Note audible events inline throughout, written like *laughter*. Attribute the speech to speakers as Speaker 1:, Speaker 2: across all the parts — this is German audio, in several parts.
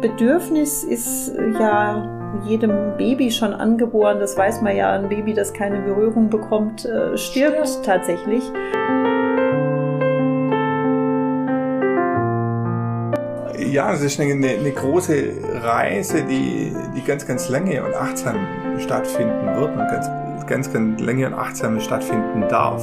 Speaker 1: Bedürfnis ist ja jedem Baby schon angeboren. Das weiß man ja, ein Baby, das keine Berührung bekommt, äh, stirbt Stimmt. tatsächlich.
Speaker 2: Ja, es ist eine, eine, große Reise, die, die ganz, ganz lange und achtsam stattfinden wird und ganz, ganz, ganz lange und achtsam stattfinden darf.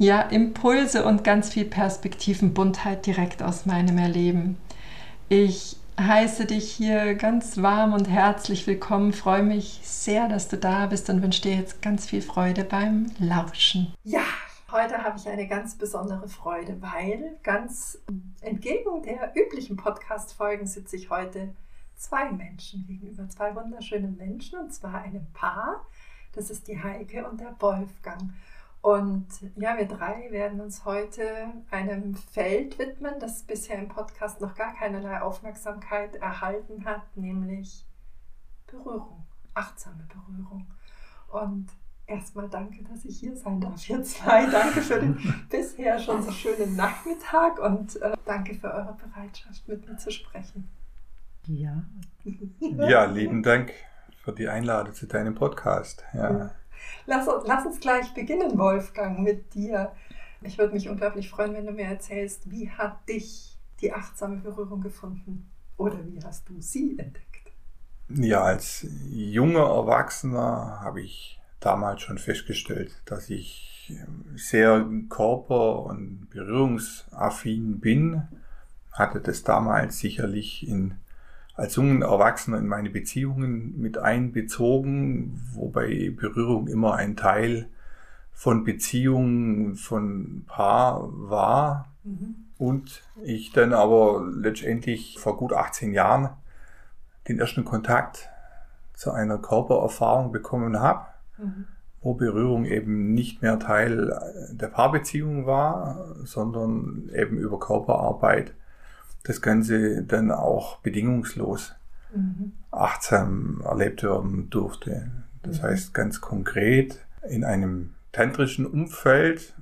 Speaker 3: ja, Impulse und ganz viel Perspektivenbuntheit direkt aus meinem Erleben. Ich heiße dich hier ganz warm und herzlich willkommen, freue mich sehr, dass du da bist und wünsche dir jetzt ganz viel Freude beim Lauschen. Ja, heute habe ich eine ganz besondere Freude, weil ganz entgegen der üblichen Podcast-Folgen sitze ich heute zwei Menschen gegenüber, zwei wunderschönen Menschen und zwar einem Paar. Das ist die Heike und der Wolfgang. Und ja, wir drei werden uns heute einem Feld widmen, das bisher im Podcast noch gar keinerlei Aufmerksamkeit erhalten hat, nämlich Berührung, achtsame Berührung. Und erstmal danke, dass ich hier sein darf, ihr zwei. Danke für den *laughs* bisher schon so schönen Nachmittag und äh, danke für eure Bereitschaft, mit mir zu sprechen.
Speaker 2: Ja. *laughs* Ja, lieben Dank für die Einladung zu deinem Podcast. Ja.
Speaker 3: Lass, lass uns gleich beginnen, Wolfgang, mit dir. Ich würde mich unglaublich freuen, wenn du mir erzählst, wie hat dich die achtsame Berührung gefunden? Oder wie hast du sie entdeckt?
Speaker 2: Ja, als junger Erwachsener habe ich damals schon festgestellt, dass ich sehr körper- und berührungsaffin bin. Hatte das damals sicherlich in als junger Erwachsener in meine Beziehungen mit einbezogen, wobei Berührung immer ein Teil von Beziehungen von Paar war. Mhm. Und ich dann aber letztendlich vor gut 18 Jahren den ersten Kontakt zu einer Körpererfahrung bekommen habe, mhm. wo Berührung eben nicht mehr Teil der Paarbeziehung war, sondern eben über Körperarbeit das Ganze dann auch bedingungslos mhm. achtsam erlebt werden durfte. Das mhm. heißt ganz konkret in einem tantrischen Umfeld,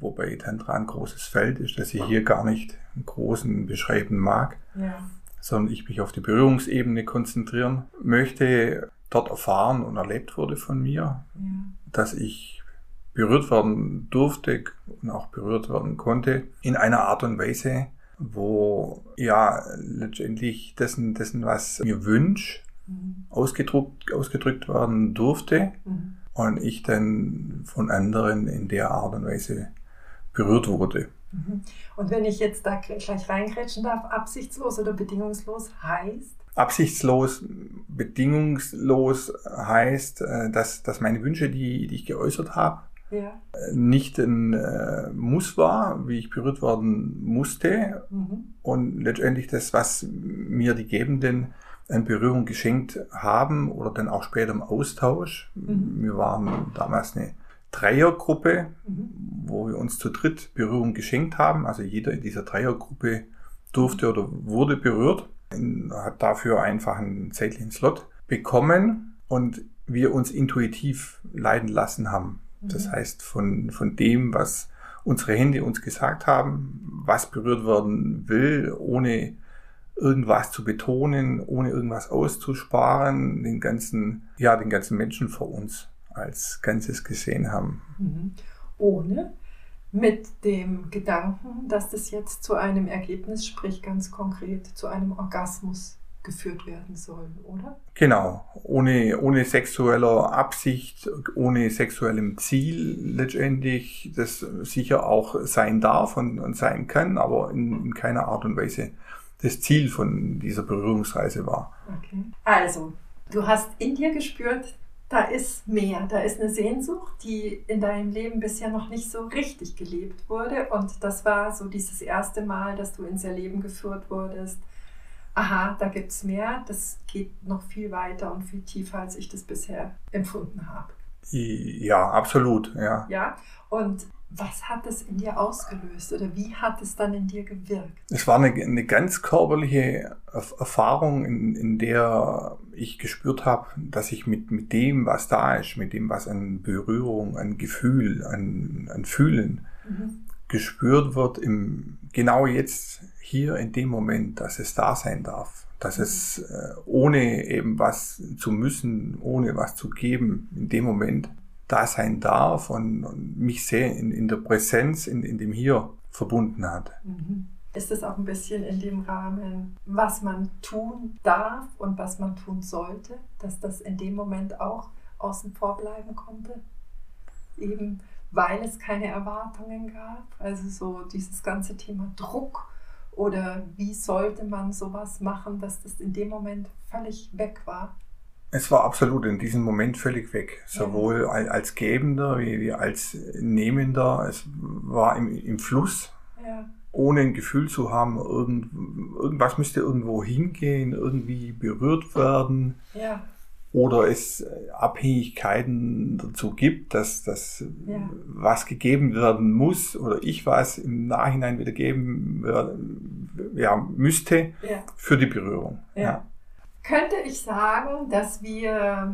Speaker 2: wobei Tantra ein großes Feld ist, das ich hier gar nicht im Großen beschreiben mag, ja. sondern ich mich auf die Berührungsebene konzentrieren möchte, dort erfahren und erlebt wurde von mir, ja. dass ich berührt werden durfte und auch berührt werden konnte in einer Art und Weise, wo ja letztendlich dessen, dessen was mir wünsch, mhm. ausgedrückt, ausgedrückt werden durfte mhm. und ich dann von anderen in der Art und Weise berührt wurde.
Speaker 3: Mhm. Und wenn ich jetzt da gleich reingrätschen darf, absichtslos oder bedingungslos heißt?
Speaker 2: Absichtslos, bedingungslos heißt, äh, dass, dass meine Wünsche, die, die ich geäußert habe, ja. nicht ein äh, Muss war, wie ich berührt werden musste. Mhm. Und letztendlich das, was mir die Gebenden an Berührung geschenkt haben oder dann auch später im Austausch. Mhm. Wir waren damals eine Dreiergruppe, mhm. wo wir uns zu dritt Berührung geschenkt haben. Also jeder in dieser Dreiergruppe durfte oder wurde berührt, hat dafür einfach einen zeitlichen Slot bekommen und wir uns intuitiv leiden lassen haben. Das mhm. heißt, von, von dem, was unsere Hände uns gesagt haben, was berührt werden will, ohne irgendwas zu betonen, ohne irgendwas auszusparen, den ganzen, ja, den ganzen Menschen vor uns als Ganzes gesehen haben.
Speaker 3: Mhm. Ohne mit dem Gedanken, dass das jetzt zu einem Ergebnis, sprich ganz konkret zu einem Orgasmus geführt werden soll, oder?
Speaker 2: Genau, ohne, ohne sexueller Absicht, ohne sexuellem Ziel letztendlich, das sicher auch sein darf und, und sein kann, aber in, in keiner Art und Weise das Ziel von dieser Berührungsreise war.
Speaker 3: Okay. Also, du hast in dir gespürt, da ist mehr, da ist eine Sehnsucht, die in deinem Leben bisher noch nicht so richtig gelebt wurde. Und das war so dieses erste Mal, dass du ins Erleben geführt wurdest. Aha, da gibt es mehr, das geht noch viel weiter und viel tiefer, als ich das bisher empfunden habe.
Speaker 2: Ja, absolut, ja.
Speaker 3: Ja, und was hat es in dir ausgelöst oder wie hat es dann in dir gewirkt?
Speaker 2: Es war eine, eine ganz körperliche Erfahrung, in, in der ich gespürt habe, dass ich mit, mit dem, was da ist, mit dem, was an Berührung, an Gefühl, an, an Fühlen mhm. Gespürt wird, im, genau jetzt hier in dem Moment, dass es da sein darf. Dass es äh, ohne eben was zu müssen, ohne was zu geben, in dem Moment da sein darf und, und mich sehr in, in der Präsenz, in, in dem Hier verbunden hat.
Speaker 3: Mhm. Ist es auch ein bisschen in dem Rahmen, was man tun darf und was man tun sollte, dass das in dem Moment auch außen vor bleiben konnte? Eben weil es keine Erwartungen gab, also so dieses ganze Thema Druck oder wie sollte man sowas machen, dass das in dem Moment völlig weg war?
Speaker 2: Es war absolut in diesem Moment völlig weg. Sowohl ja. als Gebender wie, als Nehmender. Es war im, im Fluss. Ja. Ohne ein Gefühl zu haben, irgend, irgendwas müsste irgendwo hingehen, irgendwie berührt werden. Ja. Oder es Abhängigkeiten dazu gibt, dass, dass ja. was gegeben werden muss oder ich was im Nachhinein wieder geben ja, müsste für die Berührung. Ja
Speaker 3: könnte ich sagen, dass wir,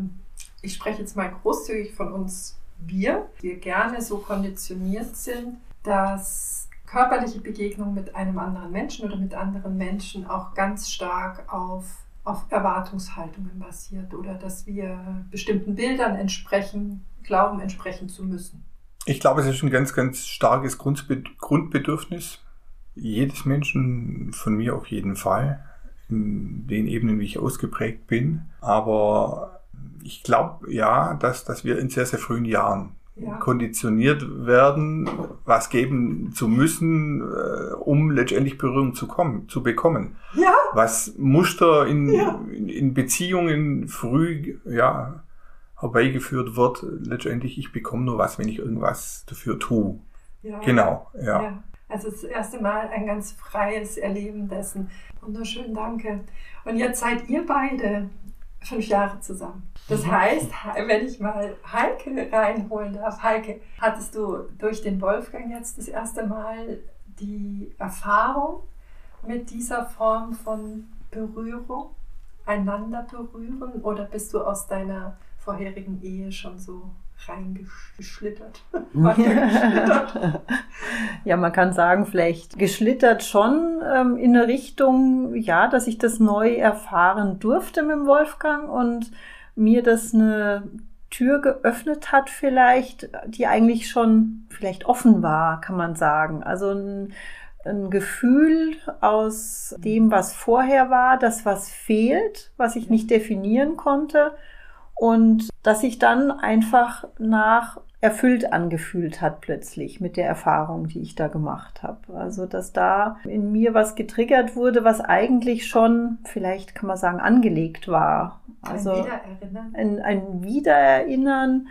Speaker 3: ich spreche jetzt mal großzügig von uns, wir, wir gerne so konditioniert sind, dass körperliche Begegnung mit einem anderen Menschen oder mit anderen Menschen auch ganz stark auf, auf Erwartungshaltungen basiert oder dass wir bestimmten Bildern entsprechen, glauben entsprechen zu müssen.
Speaker 2: Ich glaube, es ist ein ganz, ganz starkes Grundbedürfnis jedes Menschen, von mir auf jeden Fall in den Ebenen, wie ich ausgeprägt bin. Aber ich glaube ja, dass, dass wir in sehr, sehr frühen Jahren ja. konditioniert werden, was geben zu müssen, äh, um letztendlich Berührung zu kommen, zu bekommen. Ja. Was Muster in, ja. in, in, Beziehungen früh, ja, herbeigeführt wird, letztendlich, ich bekomme nur was, wenn ich irgendwas dafür tue. Ja. Genau, ja. ja.
Speaker 3: Also das erste Mal ein ganz freies Erleben dessen. Wunderschön, danke. Und jetzt seid ihr beide fünf Jahre zusammen. Das mhm. heißt, wenn ich mal Heike reinholen darf, Heike, hattest du durch den Wolfgang jetzt das erste Mal die Erfahrung mit dieser Form von Berührung, einander berühren, oder bist du aus deiner vorherigen Ehe schon so reingeschlittert. *laughs* *laughs*
Speaker 1: ja, man kann sagen, vielleicht geschlittert schon ähm, in eine Richtung, ja, dass ich das neu erfahren durfte mit dem Wolfgang und mir das eine Tür geöffnet hat vielleicht, die eigentlich schon vielleicht offen war, kann man sagen. Also ein, ein Gefühl aus dem, was vorher war, das was fehlt, was ich nicht definieren konnte und dass sich dann einfach nach erfüllt angefühlt hat plötzlich mit der Erfahrung, die ich da gemacht habe. Also dass da in mir was getriggert wurde, was eigentlich schon, vielleicht kann man sagen, angelegt war. Also ein Wiedererinnern. Ein, ein Wiedererinnern.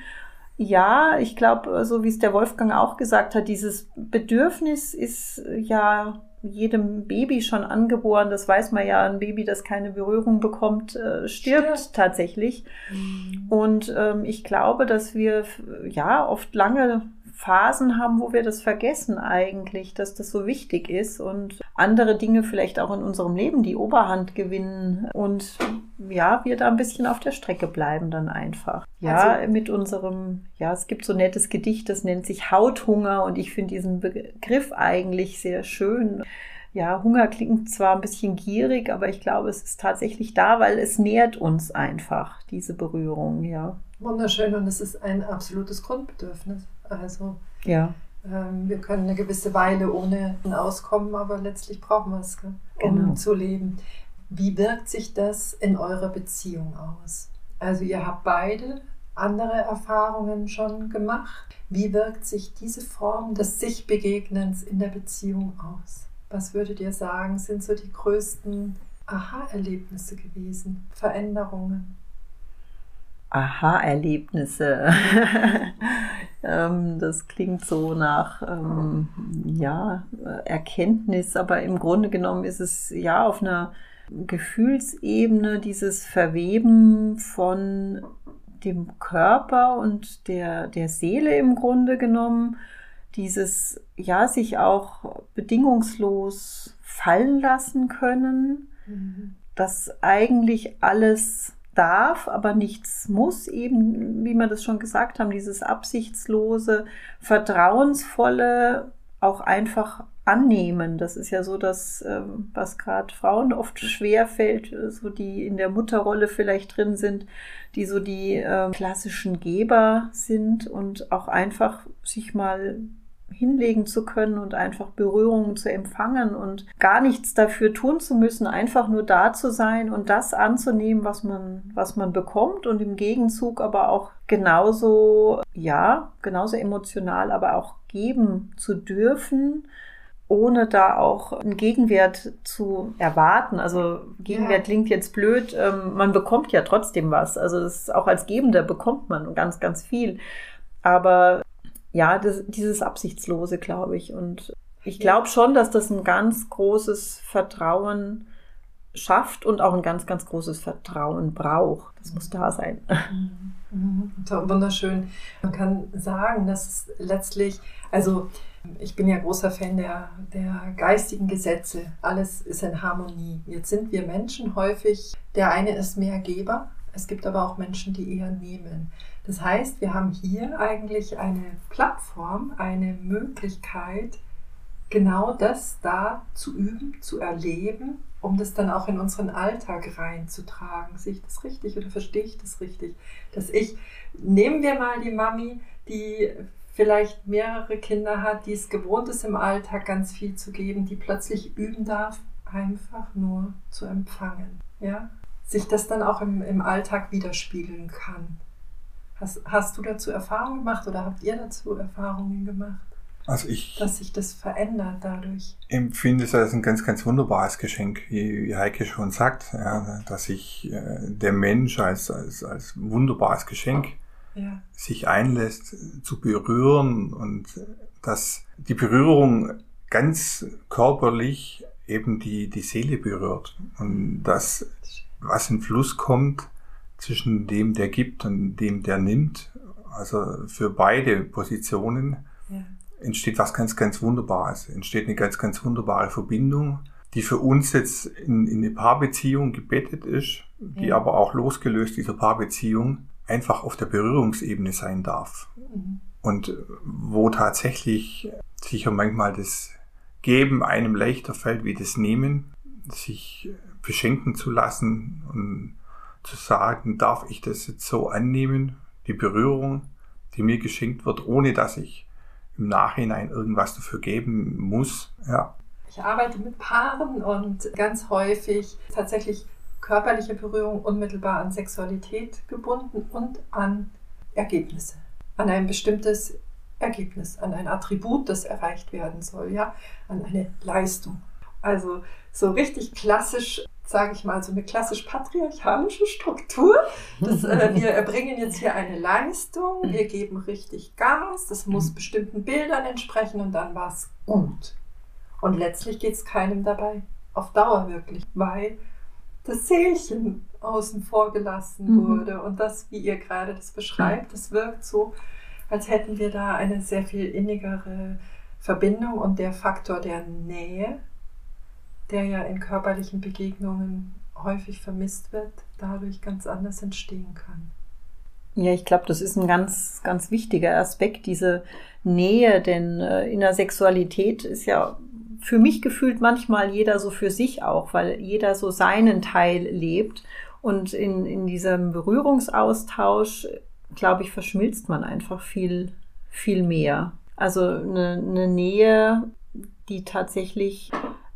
Speaker 1: Ja, ich glaube, so wie es der Wolfgang auch gesagt hat, dieses Bedürfnis ist ja jedem Baby schon angeboren. Das weiß man ja, ein Baby, das keine Berührung bekommt, äh, stirbt, stirbt. tatsächlich. Mhm. Und ähm, ich glaube, dass wir ja oft lange Phasen haben, wo wir das vergessen eigentlich, dass das so wichtig ist und andere Dinge vielleicht auch in unserem Leben die Oberhand gewinnen und ja, wir da ein bisschen auf der Strecke bleiben dann einfach. Ja, also, mit unserem, ja, es gibt so ein nettes Gedicht, das nennt sich Hauthunger und ich finde diesen Begriff eigentlich sehr schön. Ja, Hunger klingt zwar ein bisschen gierig, aber ich glaube, es ist tatsächlich da, weil es nährt uns einfach, diese Berührung, ja.
Speaker 3: Wunderschön und es ist ein absolutes Grundbedürfnis. Also ja. ähm, wir können eine gewisse Weile ohne auskommen, aber letztlich brauchen wir es, um genau. zu leben. Wie wirkt sich das in eurer Beziehung aus? Also ihr habt beide andere Erfahrungen schon gemacht. Wie wirkt sich diese Form des Sich-Begegnens in der Beziehung aus? Was würdet ihr sagen, sind so die größten Aha-Erlebnisse gewesen, Veränderungen?
Speaker 1: Aha-Erlebnisse. *laughs* Ähm, das klingt so nach ähm, ja, Erkenntnis, aber im Grunde genommen ist es ja auf einer Gefühlsebene dieses Verweben von dem Körper und der, der Seele im Grunde genommen, dieses ja sich auch bedingungslos fallen lassen können, mhm. dass eigentlich alles darf, aber nichts muss, eben, wie wir das schon gesagt haben, dieses absichtslose, vertrauensvolle, auch einfach annehmen. Das ist ja so das, ähm, was gerade Frauen oft schwer fällt, so die in der Mutterrolle vielleicht drin sind, die so die äh, klassischen Geber sind und auch einfach sich mal hinlegen zu können und einfach Berührungen zu empfangen und gar nichts dafür tun zu müssen, einfach nur da zu sein und das anzunehmen, was man, was man bekommt und im Gegenzug aber auch genauso, ja, genauso emotional, aber auch geben zu dürfen ohne da auch einen Gegenwert zu erwarten. Also Gegenwert klingt jetzt blöd, ähm, man bekommt ja trotzdem was. Also das ist, auch als Gebender bekommt man ganz, ganz viel. Aber ja, das, dieses Absichtslose, glaube ich. Und ich glaube schon, dass das ein ganz großes Vertrauen schafft und auch ein ganz, ganz großes Vertrauen braucht. Das muss da sein. *laughs*
Speaker 3: Mhm. mhm. Wunderschön. Man kann sagen, dass es letztlich, also ich bin ja großer Fan der, der geistigen Gesetze. Alles ist in Harmonie. Jetzt sind wir Menschen häufig, der eine ist mehr Geber, es gibt aber auch Menschen, die eher nehmen. Das heißt, wir haben hier eigentlich eine Plattform, eine Möglichkeit, genau das da zu üben, zu erleben, um das dann auch in unseren Alltag reinzutragen. Sehe ich das richtig oder verstehe ich das richtig? Dass ich, nehmen wir mal die Mami, die vielleicht mehrere Kinder hat, die es gewohnt ist, im Alltag ganz viel zu geben, die plötzlich üben darf, einfach nur zu empfangen. Ja? Sich das dann auch im, im Alltag widerspiegeln kann. Hast, hast du dazu Erfahrungen gemacht oder habt ihr dazu Erfahrungen gemacht?
Speaker 2: Also ich
Speaker 3: dass sich das verändert dadurch.
Speaker 2: empfinde es als ein ganz, ganz wunderbares Geschenk, wie Heike schon sagt, ja, dass sich äh, der Mensch als, als, als wunderbares Geschenk ja. sich einlässt zu berühren und dass die Berührung ganz körperlich eben die, die Seele berührt und das, was in Fluss kommt, zwischen dem, der gibt und dem, der nimmt, also für beide Positionen, ja. entsteht was ganz, ganz Wunderbares. Entsteht eine ganz, ganz wunderbare Verbindung, die für uns jetzt in, in eine Paarbeziehung gebettet ist, die ja. aber auch losgelöst dieser Paarbeziehung einfach auf der Berührungsebene sein darf. Mhm. Und wo tatsächlich sicher manchmal das Geben einem leichter fällt wie das Nehmen, sich beschenken zu lassen und zu sagen, darf ich das jetzt so annehmen, die Berührung, die mir geschenkt wird, ohne dass ich im Nachhinein irgendwas dafür geben muss. Ja.
Speaker 3: Ich arbeite mit Paaren und ganz häufig tatsächlich körperliche Berührung unmittelbar an Sexualität gebunden und an Ergebnisse, an ein bestimmtes Ergebnis, an ein Attribut, das erreicht werden soll, ja, an eine Leistung. Also so richtig klassisch sage ich mal, so eine klassisch patriarchalische Struktur. Das, äh, *laughs* wir erbringen jetzt hier eine Leistung, wir geben richtig Gas, das muss bestimmten Bildern entsprechen und dann war es gut. Und letztlich geht es keinem dabei auf Dauer wirklich, weil das Seelchen außen vor gelassen mhm. wurde. Und das, wie ihr gerade das beschreibt, das wirkt so, als hätten wir da eine sehr viel innigere Verbindung und der Faktor der Nähe der ja in körperlichen Begegnungen häufig vermisst wird, dadurch ganz anders entstehen kann.
Speaker 1: Ja, ich glaube, das ist ein ganz, ganz wichtiger Aspekt, diese Nähe, denn äh, in der Sexualität ist ja für mich gefühlt manchmal jeder so für sich auch, weil jeder so seinen Teil lebt. Und in, in diesem Berührungsaustausch, glaube ich, verschmilzt man einfach viel, viel mehr. Also eine, eine Nähe, die tatsächlich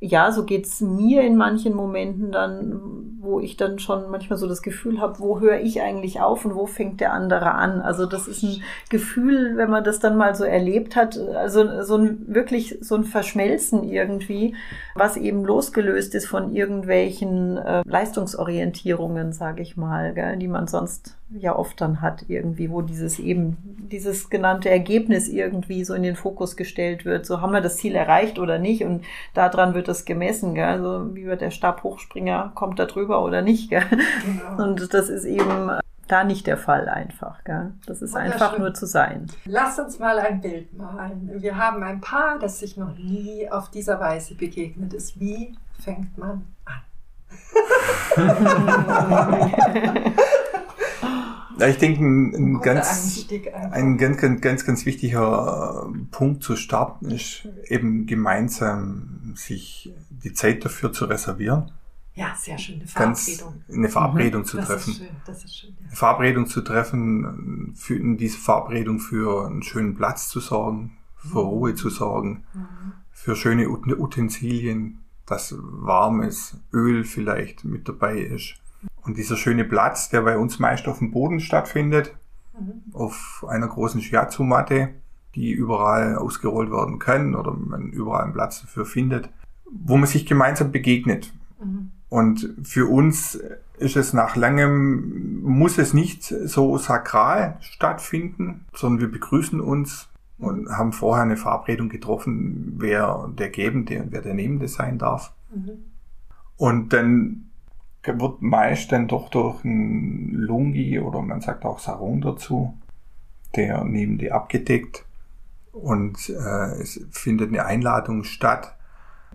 Speaker 1: ja, so geht's mir in manchen Momenten dann, wo ich dann schon manchmal so das Gefühl habe, wo höre ich eigentlich auf und wo fängt der andere an. Also das ist ein Gefühl, wenn man das dann mal so erlebt hat, also so ein wirklich so ein Verschmelzen irgendwie, was eben losgelöst ist von irgendwelchen äh, Leistungsorientierungen, sage ich mal, gell, die man sonst ja oft dann hat irgendwie, wo dieses eben, dieses genannte Ergebnis irgendwie so in den Fokus gestellt wird. So haben wir das Ziel erreicht oder nicht und daran wird das gemessen, gell? Also wie wird der Stabhochspringer, kommt da drüber oder nicht, gell? Genau. Und das ist eben da nicht der Fall einfach. Gell? Das ist einfach nur zu sein.
Speaker 3: Lass uns mal ein Bild malen. Wir haben ein Paar, das sich noch nie auf dieser Weise begegnet ist. Wie fängt man an? *laughs*
Speaker 2: Ja, ich denke, ein, ganz, ein ganz, ganz, ganz, ganz wichtiger Punkt zu starten ist eben gemeinsam sich die Zeit dafür zu reservieren.
Speaker 3: Ja, sehr schön, eine Verabredung.
Speaker 2: Ganz eine Verabredung mhm. zu das treffen. Ist schön, das ist schön. Ja. Eine Verabredung zu treffen, für in diese Verabredung für einen schönen Platz zu sorgen, für mhm. Ruhe zu sorgen, mhm. für schöne Utensilien, dass warmes Öl vielleicht mit dabei ist. Und dieser schöne Platz, der bei uns meist auf dem Boden stattfindet, mhm. auf einer großen Shiatsu-Matte, die überall ausgerollt werden kann oder man überall einen Platz dafür findet, wo man sich gemeinsam begegnet. Mhm. Und für uns ist es nach langem, muss es nicht so sakral stattfinden, sondern wir begrüßen uns und haben vorher eine Verabredung getroffen, wer der Gebende und wer der Nehmende sein darf. Mhm. Und dann wird meist dann doch durch ein Lungi oder man sagt auch Sarong dazu, der Nehmende abgedeckt und äh, es findet eine Einladung statt,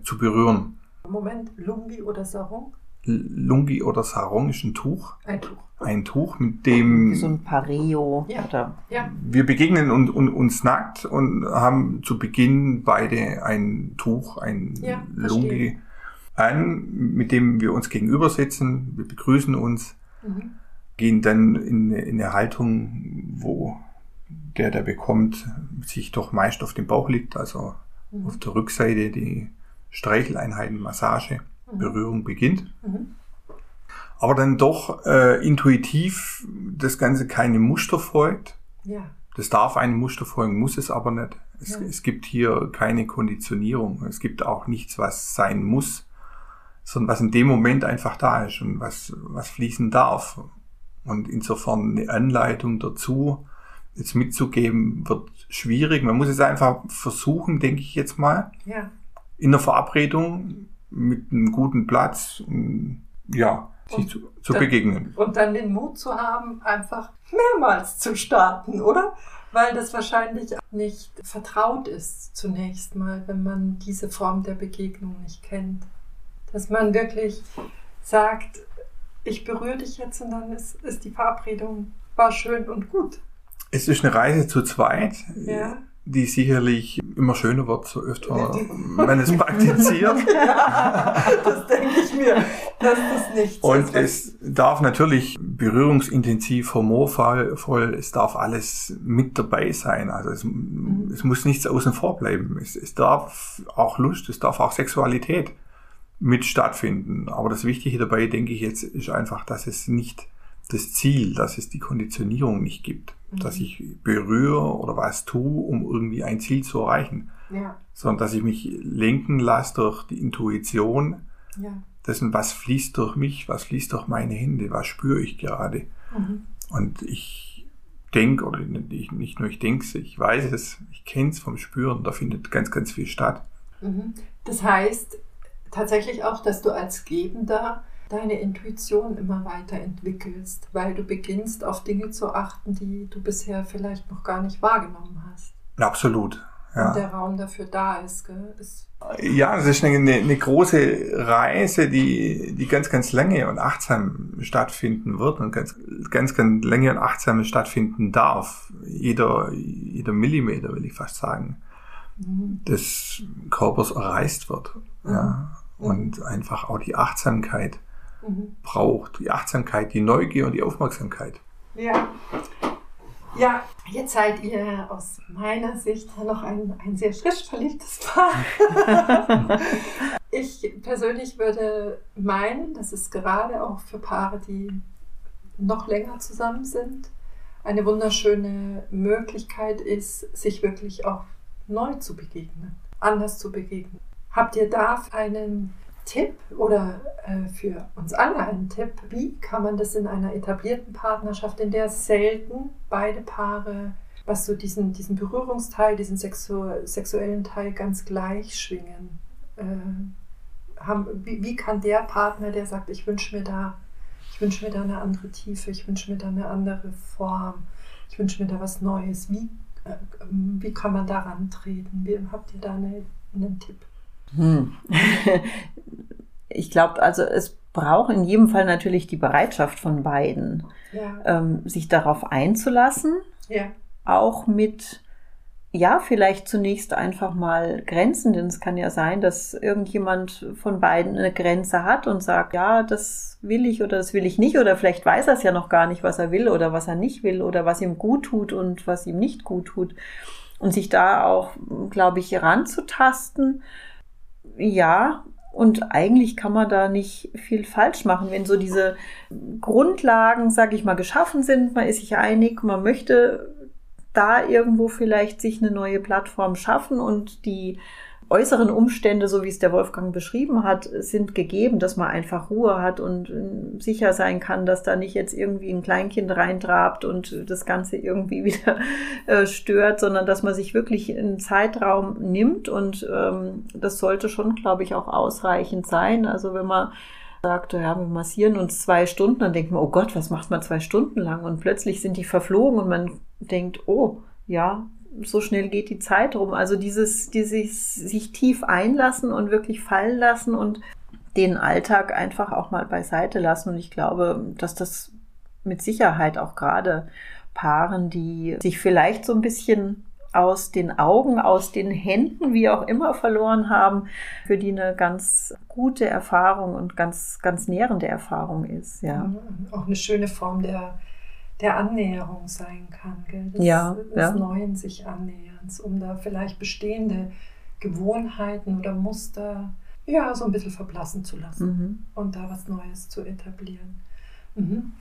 Speaker 2: zu berühren.
Speaker 3: Moment, Lungi oder Sarong?
Speaker 2: Lungi oder Sarong ist ein Tuch.
Speaker 3: Ein Tuch.
Speaker 2: Ein Tuch, mit dem.
Speaker 1: Wie so ein Pareo.
Speaker 3: Ja. Oder ja.
Speaker 2: Wir begegnen und, und, uns nackt und haben zu Beginn beide ein Tuch, ein ja, Lungi an, mit dem wir uns gegenüber sitzen. Wir begrüßen uns, mhm. gehen dann in, in eine Haltung, wo der, der bekommt, sich doch meist auf dem Bauch liegt, also mhm. auf der Rückseite die Streicheleinheiten, Massage, mhm. Berührung beginnt. Mhm. Aber dann doch äh, intuitiv das Ganze keine Muster folgt.
Speaker 3: Ja.
Speaker 2: Das darf einem Muster folgen, muss es aber nicht. Es, ja. es gibt hier keine Konditionierung. Es gibt auch nichts, was sein muss, sondern was in dem Moment einfach da ist und was, was fließen darf. Und insofern eine Anleitung dazu jetzt mitzugeben, wird schwierig. Man muss es einfach versuchen, denke ich jetzt mal.
Speaker 3: Ja
Speaker 2: in der Verabredung mit einem guten Platz, ja, sich und zu, zu
Speaker 3: dann,
Speaker 2: begegnen.
Speaker 3: Und dann den Mut zu haben, einfach mehrmals zu starten, oder? Weil das wahrscheinlich nicht vertraut ist zunächst mal, wenn man diese Form der Begegnung nicht kennt. Dass man wirklich sagt, ich berühre dich jetzt und dann ist, ist die Verabredung, war schön und gut.
Speaker 2: Es ist eine Reise zu zweit.
Speaker 3: Ja
Speaker 2: die sicherlich immer schöner wird, so öfter man es praktiziert.
Speaker 3: ja, *laughs* das denke ich mir, dass das nicht
Speaker 2: Und es darf natürlich berührungsintensiv, humorvoll, es darf alles mit dabei sein. Also es, mhm. es muss nichts außen vor bleiben. Es, es darf auch Lust, es darf auch Sexualität mit stattfinden. Aber das Wichtige dabei, denke ich jetzt, ist einfach, dass es nicht das Ziel, dass es die Konditionierung nicht gibt, mhm. dass ich berühre oder was tue, um irgendwie ein Ziel zu erreichen,
Speaker 3: ja.
Speaker 2: sondern dass ich mich lenken lasse durch die Intuition
Speaker 3: ja.
Speaker 2: dessen, was fließt durch mich, was fließt durch meine Hände, was spüre ich gerade. Mhm. Und ich denke, oder nicht nur ich denke es, ich weiß es, ich kenne es vom Spüren, da findet ganz, ganz viel statt.
Speaker 3: Mhm. Das heißt tatsächlich auch, dass du als Gebender deine Intuition immer weiterentwickelst, weil du beginnst auf Dinge zu achten, die du bisher vielleicht noch gar nicht wahrgenommen hast.
Speaker 2: Absolut. Ja.
Speaker 3: Und der Raum dafür da ist. Gell? ist
Speaker 2: ja, es ist eine, eine, große Reise, die, die ganz, ganz lange und achtsam stattfinden wird und ganz, ganz, ganz lange und achtsam stattfinden darf. Jeder, jeder Millimeter, will ich fast sagen, mhm. des Körpers erreicht wird. Mhm. Ja. Und einfach auch die Achtsamkeit mhm. braucht. Die Achtsamkeit, die Neugier und die Aufmerksamkeit.
Speaker 3: Ja. Ja, jetzt seid ihr aus meiner Sicht noch ein, ein sehr frisch verliebtes Paar. *laughs* ich persönlich würde meinen, dass es gerade auch für Paare, die noch länger zusammen sind, eine wunderschöne Möglichkeit ist, sich wirklich auch neu zu begegnen, anders zu begegnen. Habt ihr da einen Tipp oder äh, für uns alle ein Tipp, wie kann man das in einer etablierten Partnerschaft, in der selten beide Paare, was so diesen, diesen Berührungsteil, diesen sexu sexuellen Teil ganz gleich schwingen, äh, haben, wie, wie kann der Partner, der sagt, ich wünsche mir da, ich wünsche mir da eine andere Tiefe, ich wünsche mir da eine andere Form, ich wünsche mir da was Neues, wie, äh, wie kann man da rantreten? Wie, habt ihr da eine, einen Tipp? Hm. *laughs*
Speaker 1: ich glaube, also es braucht in jedem Fall natürlich die Bereitschaft von beiden, ja. ähm, sich darauf einzulassen, ja. auch mit ja, vielleicht zunächst einfach mal Grenzen, denn es kann ja sein, dass irgendjemand von beiden eine Grenze hat und sagt, ja, das will ich oder das will ich nicht oder vielleicht weiß er es ja noch gar nicht, was er will oder was er nicht will oder was ihm gut tut und was ihm nicht gut tut und sich da auch, glaube ich, ranzutasten. Ja, und eigentlich kann man da nicht viel falsch machen, wenn so diese Grundlagen, sage ich mal, geschaffen sind, man ist sich einig, man möchte da irgendwo vielleicht sich eine neue Plattform schaffen und die äußeren Umstände, so wie es der Wolfgang beschrieben hat, sind gegeben, dass man einfach Ruhe hat und äh, sicher sein kann, dass da nicht jetzt irgendwie ein Kleinkind reintrabt und das Ganze irgendwie *laughs* wieder äh, stört, sondern dass man sich wirklich einen Zeitraum nimmt und ähm, das sollte schon, glaube ich, auch ausreichend sein. Also wenn man sagt, ja, wir massieren uns zwei Stunden, dann denkt man, oh Gott, was macht man zwei Stunden lang? Und plötzlich sind die verflogen und man denkt, oh, ja, so schnell geht die Zeit rum. Also dieses, dieses sich tief einlassen und wirklich fallen lassen und den Alltag einfach auch mal beiseite lassen. Und ich glaube, dass das mit Sicherheit auch gerade Paaren, die sich vielleicht so ein bisschen aus den Augen, aus den Händen, wie auch immer verloren haben, für die eine ganz gute Erfahrung und ganz, ganz nährende Erfahrung ist. Ja.
Speaker 3: Auch eine schöne Form der, der Annäherung sein kann, gell? Des,
Speaker 1: ja,
Speaker 3: des ja. Neuen sich annäherns, um da vielleicht bestehende Gewohnheiten oder Muster ja, so ein bisschen verblassen zu lassen mhm. und da was Neues zu etablieren. Mhm.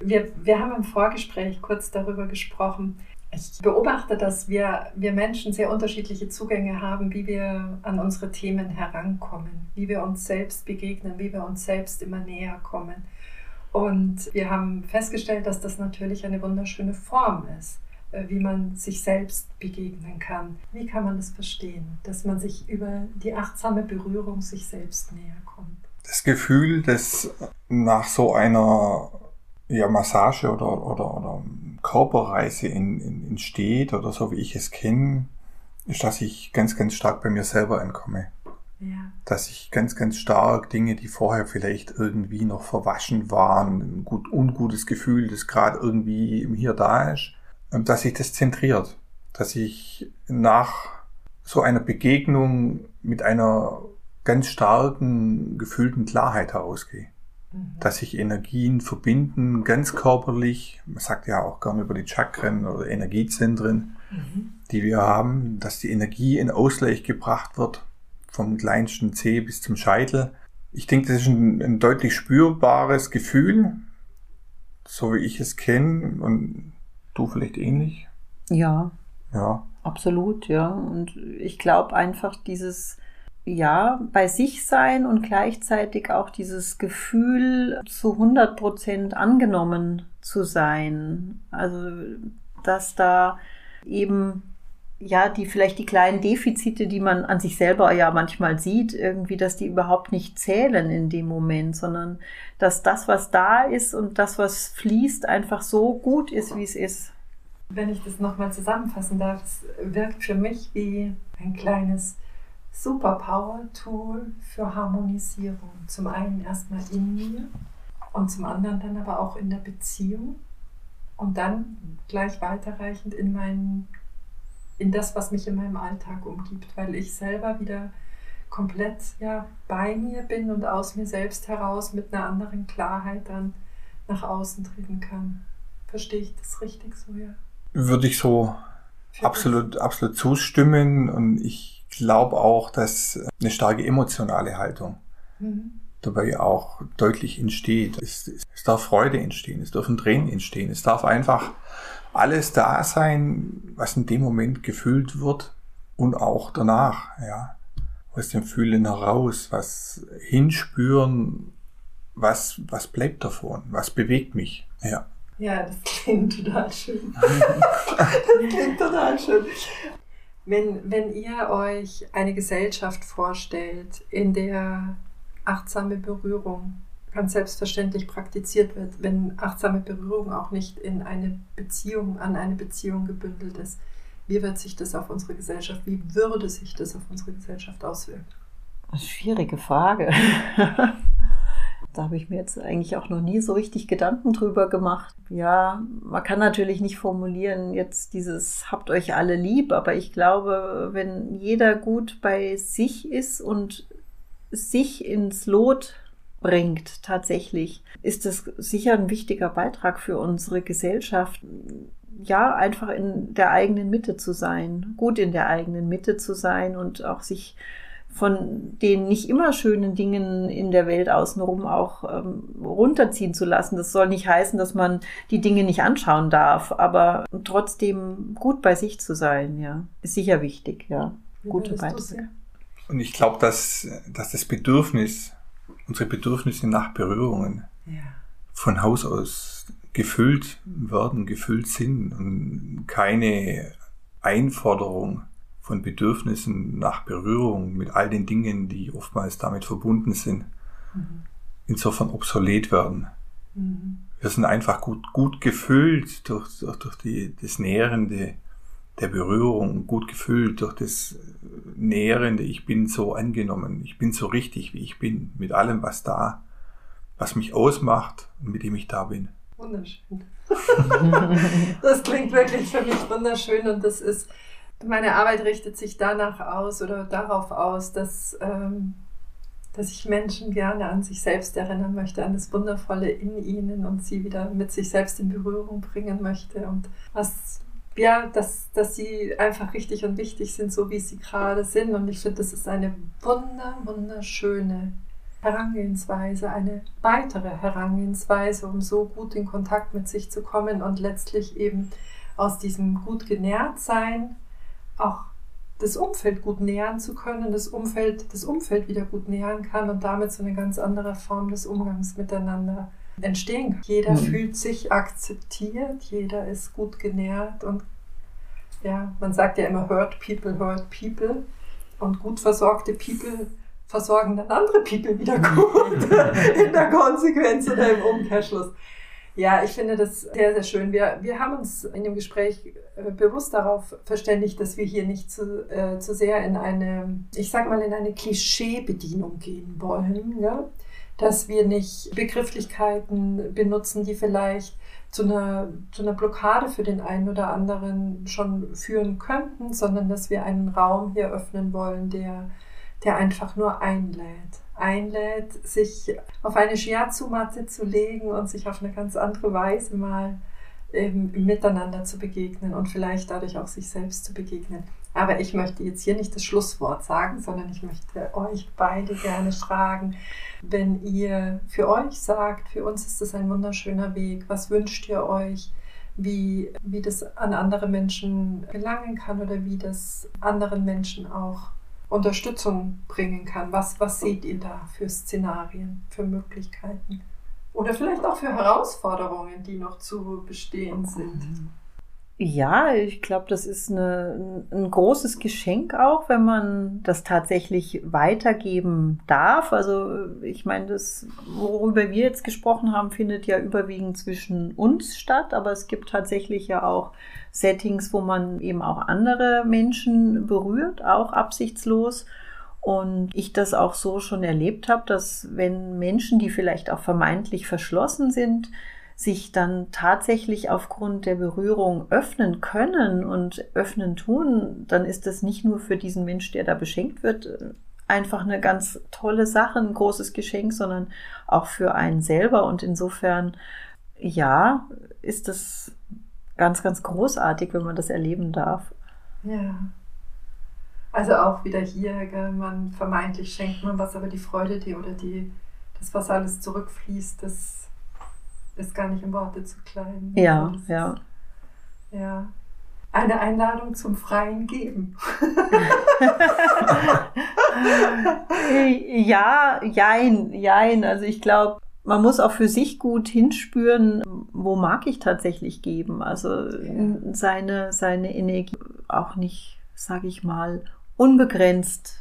Speaker 3: Wir, wir haben im Vorgespräch kurz darüber gesprochen, ich beobachte, dass wir, wir Menschen sehr unterschiedliche Zugänge haben, wie wir an unsere Themen herankommen, wie wir uns selbst begegnen, wie wir uns selbst immer näher kommen. Und wir haben festgestellt, dass das natürlich eine wunderschöne Form ist, äh, wie man sich selbst begegnen kann. Wie kann man das verstehen, dass man sich über die achtsame Berührung sich selbst näher kommt?
Speaker 2: Das Gefühl, dass nach so einer ja, Massage oder, oder, oder Körperreise in, in, entsteht oder so wie ich es kenne, ist, dass ich ganz, ganz stark bei mir selber ankomme. Ja. Dass ich ganz, ganz stark Dinge, die vorher vielleicht irgendwie noch verwaschen waren, ein gut, ungutes Gefühl, das gerade irgendwie hier da ist, ähm, dass sich das zentriert. Dass ich nach so einer Begegnung mit einer ganz starken, gefühlten Klarheit herausgehe. Mhm. dass sich Energien verbinden, ganz körperlich. Man sagt ja auch gerne über die Chakren oder Energiezentren, mhm. die wir haben, dass die Energie in Ausgleich gebracht wird, vom kleinsten Zeh bis zum Scheitel. Ich denke, das ist ein, ein deutlich spürbares Gefühl, so wie ich es kenne und du vielleicht ähnlich.
Speaker 1: Ja. Ja. Absolut, ja. Und ich glaube einfach dieses ja, bei sich sein und gleichzeitig auch dieses Gefühl, zu 100 Prozent angenommen zu sein. Also, dass da eben ja, die vielleicht die kleinen Defizite, die man an sich selber ja manchmal sieht, irgendwie, dass die überhaupt nicht zählen in dem Moment, sondern dass das, was da ist und das, was fließt, einfach so gut ist, wie es ist.
Speaker 3: Wenn ich das nochmal zusammenfassen darf, es wirkt für mich wie ein kleines Superpower-Tool für Harmonisierung. Zum einen erstmal in mir und zum anderen dann aber auch in der Beziehung und dann gleich weiterreichend in mein, in das, was mich in meinem Alltag umgibt, weil ich selber wieder komplett ja, bei mir bin und aus mir selbst heraus mit einer anderen Klarheit dann nach außen treten kann. Verstehe ich das richtig so, ja?
Speaker 2: Würde ich so absolut, absolut zustimmen und ich glaube auch, dass eine starke emotionale Haltung mhm. dabei auch deutlich entsteht. Es, es darf Freude entstehen, es dürfen Tränen entstehen, es darf einfach alles da sein, was in dem Moment gefühlt wird und auch danach, ja. aus dem Fühlen heraus, was hinspüren, was, was bleibt davon, was bewegt mich. Ja.
Speaker 3: Ja, das klingt total schön. *laughs* das klingt total schön. Wenn, wenn ihr euch eine Gesellschaft vorstellt, in der achtsame Berührung ganz selbstverständlich praktiziert wird, wenn achtsame Berührung auch nicht in eine Beziehung, an eine Beziehung gebündelt ist, wie wird sich das auf unsere Gesellschaft, wie würde sich das auf unsere Gesellschaft auswirken?
Speaker 1: Schwierige Frage. *laughs* Da habe ich mir jetzt eigentlich auch noch nie so richtig Gedanken drüber gemacht. Ja, man kann natürlich nicht formulieren, jetzt dieses habt euch alle lieb, aber ich glaube, wenn jeder gut bei sich ist und sich ins Lot bringt, tatsächlich, ist das sicher ein wichtiger Beitrag für unsere Gesellschaft. Ja, einfach in der eigenen Mitte zu sein, gut in der eigenen Mitte zu sein und auch sich von den nicht immer schönen Dingen in der Welt außenrum auch ähm, runterziehen zu lassen. Das soll nicht heißen, dass man die Dinge nicht anschauen darf, aber trotzdem gut bei sich zu sein, ja, ist sicher wichtig, ja. Gute Beiträge.
Speaker 2: Und ich glaube, dass, dass das Bedürfnis, unsere Bedürfnisse nach Berührungen ja. von Haus aus gefüllt werden, gefüllt sind und keine Einforderung von Bedürfnissen nach Berührung mit all den Dingen, die oftmals damit verbunden sind, mhm. insofern obsolet werden. Mhm. Wir sind einfach gut, gut gefüllt durch, durch, durch die, das Nährende der Berührung, gut gefüllt durch das Nährende, ich bin so angenommen, ich bin so richtig, wie ich bin, mit allem, was da, was mich ausmacht und mit dem ich da bin.
Speaker 3: Wunderschön. *laughs* das klingt wirklich für mich wunderschön und das ist, meine Arbeit richtet sich danach aus oder darauf aus, dass, ähm, dass ich Menschen gerne an sich selbst erinnern möchte, an das Wundervolle in ihnen und sie wieder mit sich selbst in Berührung bringen möchte und was ja, dass, dass sie einfach richtig und wichtig sind, so wie sie gerade sind. Und ich finde, das ist eine wunder, wunderschöne Herangehensweise, eine weitere Herangehensweise, um so gut in Kontakt mit sich zu kommen und letztlich eben aus diesem gut genährt sein auch das Umfeld gut nähern zu können, das Umfeld, das Umfeld wieder gut nähern kann und damit so eine ganz andere Form des Umgangs miteinander entstehen. Jeder mhm. fühlt sich akzeptiert, jeder ist gut genährt und ja, man sagt ja immer hurt people, hurt people und gut versorgte people versorgen dann andere people wieder gut *laughs* in der Konsequenz oder im Umkehrschluss. Ja, ich finde das sehr, sehr schön. Wir, wir haben uns in dem Gespräch äh, bewusst darauf verständigt, dass wir hier nicht zu, äh, zu sehr in eine, ich sag mal, in eine Klischeebedienung gehen wollen. Ja? Dass wir nicht Begrifflichkeiten benutzen, die vielleicht zu einer, zu einer Blockade für den einen oder anderen schon führen könnten, sondern dass wir einen Raum hier öffnen wollen, der, der einfach nur einlädt einlädt, sich auf eine Shiatsu-Matte zu legen und sich auf eine ganz andere Weise mal ähm, miteinander zu begegnen und vielleicht dadurch auch sich selbst zu begegnen. Aber ich möchte jetzt hier nicht das Schlusswort sagen, sondern ich möchte euch beide gerne fragen, wenn ihr für euch sagt, für uns ist das ein wunderschöner Weg, was wünscht ihr euch? Wie, wie das an andere Menschen gelangen kann oder wie das anderen Menschen auch Unterstützung bringen kann. Was, was seht ihr da für Szenarien, für Möglichkeiten? Oder vielleicht auch für Herausforderungen, die noch zu bestehen sind?
Speaker 1: Ja, ich glaube, das ist eine, ein großes Geschenk auch, wenn man das tatsächlich weitergeben darf. Also ich meine, das, worüber wir jetzt gesprochen haben, findet ja überwiegend zwischen uns statt, aber es gibt tatsächlich ja auch Settings, wo man eben auch andere Menschen berührt, auch absichtslos. Und ich das auch so schon erlebt habe, dass wenn Menschen, die vielleicht auch vermeintlich verschlossen sind, sich dann tatsächlich aufgrund der Berührung öffnen können und öffnen tun, dann ist das nicht nur für diesen Mensch, der da beschenkt wird, einfach eine ganz tolle Sache, ein großes Geschenk, sondern auch für einen selber. Und insofern, ja, ist das ganz, ganz großartig, wenn man das erleben darf.
Speaker 3: Ja. Also auch wieder hier, gell, man vermeintlich schenkt man was, aber die Freude, die oder die, das, was alles zurückfließt, das ist gar nicht in Worte zu klein.
Speaker 1: Ja, ja.
Speaker 3: ja. Eine Einladung zum freien Geben. *laughs*
Speaker 1: ja, jein, jein. Also ich glaube, man muss auch für sich gut hinspüren, wo mag ich tatsächlich geben. Also seine, seine Energie auch nicht, sage ich mal, unbegrenzt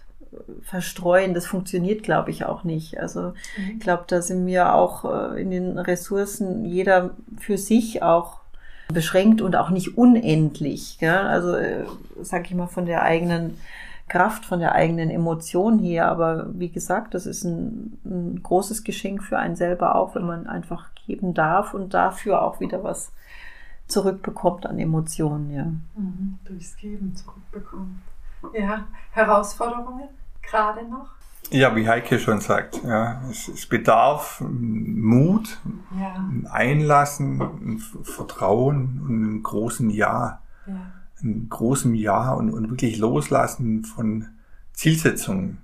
Speaker 1: verstreuen. Das funktioniert, glaube ich, auch nicht. Also mhm. ich glaube, da sind wir auch äh, in den Ressourcen jeder für sich auch beschränkt und auch nicht unendlich. Gell? Also äh, sage ich mal von der eigenen Kraft, von der eigenen Emotion her. Aber wie gesagt, das ist ein, ein großes Geschenk für einen selber auch, wenn man einfach geben darf und dafür auch wieder was zurückbekommt an Emotionen. Ja.
Speaker 3: Mhm, durchs Geben zurückbekommt. Ja, Herausforderungen gerade noch?
Speaker 2: Ja, wie Heike schon sagt, ja, es, es bedarf Mut, ja. ein Einlassen, ein Vertrauen und einem großen Ja. ja. Ein großem Ja und, und wirklich Loslassen von Zielsetzungen,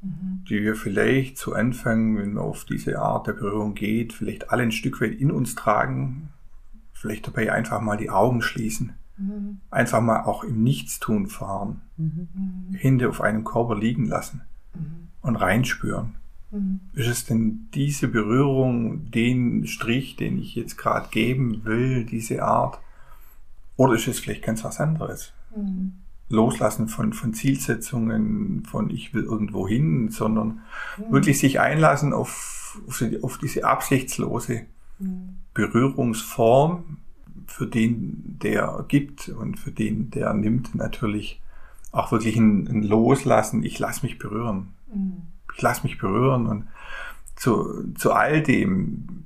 Speaker 2: mhm. die wir vielleicht zu Anfang, wenn man auf diese Art der Berührung geht, vielleicht alle ein Stück weit in uns tragen, vielleicht dabei einfach mal die Augen schließen Mhm. Einfach mal auch im Nichtstun fahren. Mhm. Hände auf einem Körper liegen lassen mhm. und reinspüren. Mhm. Ist es denn diese Berührung, den Strich, den ich jetzt gerade geben will, diese Art? Oder ist es vielleicht ganz was anderes? Mhm. Loslassen von, von Zielsetzungen, von ich will irgendwo hin, sondern mhm. wirklich sich einlassen auf, auf, auf diese absichtslose Berührungsform, für den, der gibt und für den, der nimmt, natürlich auch wirklich ein, ein Loslassen. Ich lasse mich berühren. Mhm. Ich lasse mich berühren und zu, zu all dem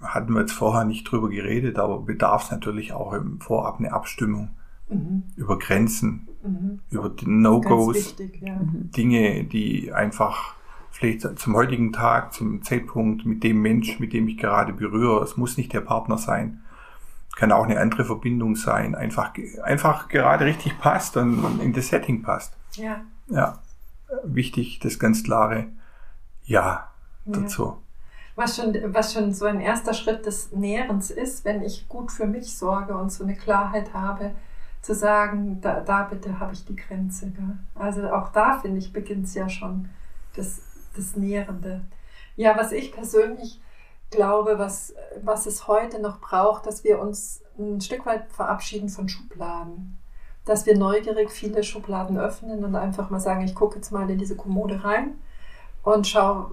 Speaker 2: hatten wir jetzt vorher nicht drüber geredet, aber bedarf es natürlich auch im Vorab eine Abstimmung mhm. über Grenzen, mhm. über No-Gos, ja. Mhm. Dinge, die einfach vielleicht zum heutigen Tag, zum Zeitpunkt mit dem Mensch, mit dem ich gerade berühre, es muss nicht der Partner sein, kann auch eine andere Verbindung sein, einfach, einfach gerade richtig passt und in das Setting passt.
Speaker 3: Ja.
Speaker 2: Ja. Wichtig, das ganz klare Ja dazu. Ja.
Speaker 3: Was schon, was schon so ein erster Schritt des Nährens ist, wenn ich gut für mich sorge und so eine Klarheit habe, zu sagen, da, da bitte habe ich die Grenze. Gell? Also auch da, finde ich, beginnt es ja schon das, das Nährende. Ja, was ich persönlich glaube, was, was es heute noch braucht, dass wir uns ein Stück weit verabschieden von Schubladen. Dass wir neugierig viele Schubladen öffnen und einfach mal sagen, ich gucke jetzt mal in diese Kommode rein und schaue,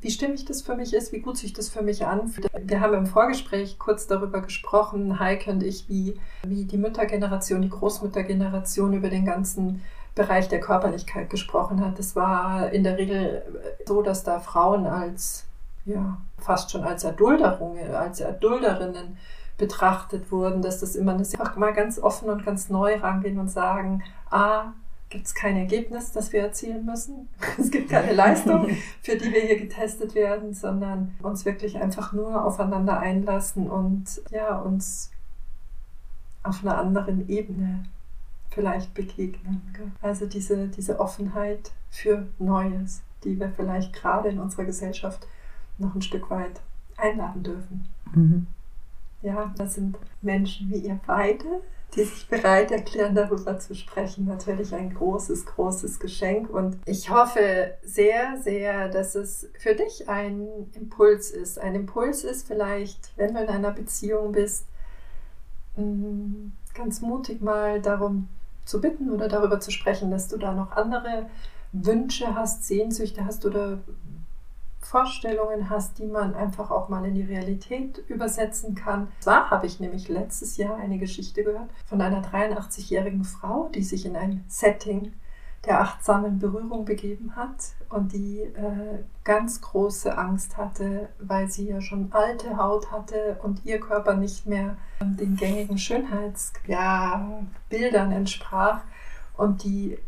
Speaker 3: wie stimmig das für mich ist, wie gut sich das für mich anfühlt. Wir haben im Vorgespräch kurz darüber gesprochen, Heike und ich, wie, wie die Müttergeneration, die Großmüttergeneration über den ganzen Bereich der Körperlichkeit gesprochen hat. Es war in der Regel so, dass da Frauen als ja, fast schon als Erdulderung, als Erdulderinnen betrachtet wurden, dass das immer eine einfach mal ganz offen und ganz neu rangehen und sagen, ah, gibt es kein Ergebnis, das wir erzielen müssen. *laughs* Es gibt keine Leistung, *laughs* für die wir hier getestet werden, sondern uns wirklich einfach nur aufeinander einlassen und ja, uns auf einer anderen Ebene vielleicht begegnen. Also diese, diese Offenheit für Neues, die wir vielleicht gerade in unserer Gesellschaft noch ein Stück weit einladen dürfen. Mhm. Ja, das sind Menschen wie ihr beide, die sich bereit erklären, darüber zu sprechen. Natürlich ein großes, großes Geschenk. Und ich hoffe sehr, sehr, dass es für dich ein Impuls ist. Ein Impuls ist vielleicht, wenn du in einer Beziehung bist, mm, ganz mutig mal darum zu bitten oder darüber zu sprechen, dass du da noch andere Wünsche hast, Sehnsüchte hast oder Vorstellungen hast, die man einfach auch mal in die Realität übersetzen kann. Zwar habe ich nämlich letztes Jahr eine Geschichte gehört von einer 83-jährigen Frau, die sich in ein Setting der achtsamen Berührung begeben hat und die äh, ganz große Angst hatte, weil sie ja schon alte Haut hatte und ihr Körper nicht mehr den gängigen Schönheitsbildern ja, entsprach und die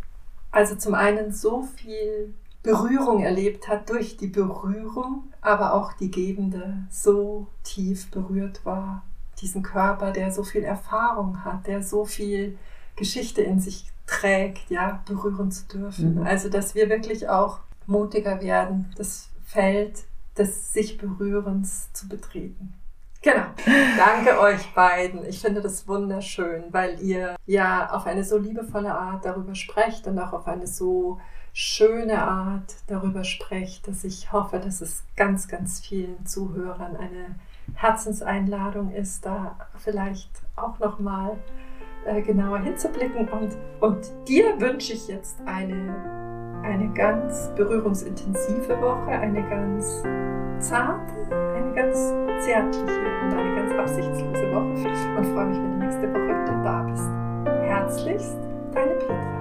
Speaker 3: also zum einen so viel Berührung erlebt hat durch die Berührung, aber auch die Gebende so tief berührt war. Diesen Körper, der so viel Erfahrung hat, der so viel Geschichte in sich trägt, ja, berühren zu dürfen. Mhm. Also, dass wir wirklich auch mutiger werden, das Feld des sich Berührens zu betreten. Genau. Danke *laughs* euch beiden. Ich finde das wunderschön, weil ihr ja auf eine so liebevolle Art darüber sprecht und auch auf eine so schöne Art darüber sprecht, dass ich hoffe, dass es ganz, ganz vielen Zuhörern eine Herzenseinladung ist, da vielleicht auch nochmal äh, genauer hinzublicken. Und, und dir wünsche ich jetzt eine, eine ganz berührungsintensive Woche, eine ganz zarte, eine ganz zärtliche und eine ganz absichtslose Woche und freue mich, wenn du nächste Woche wieder da bist. Herzlichst, deine Petra.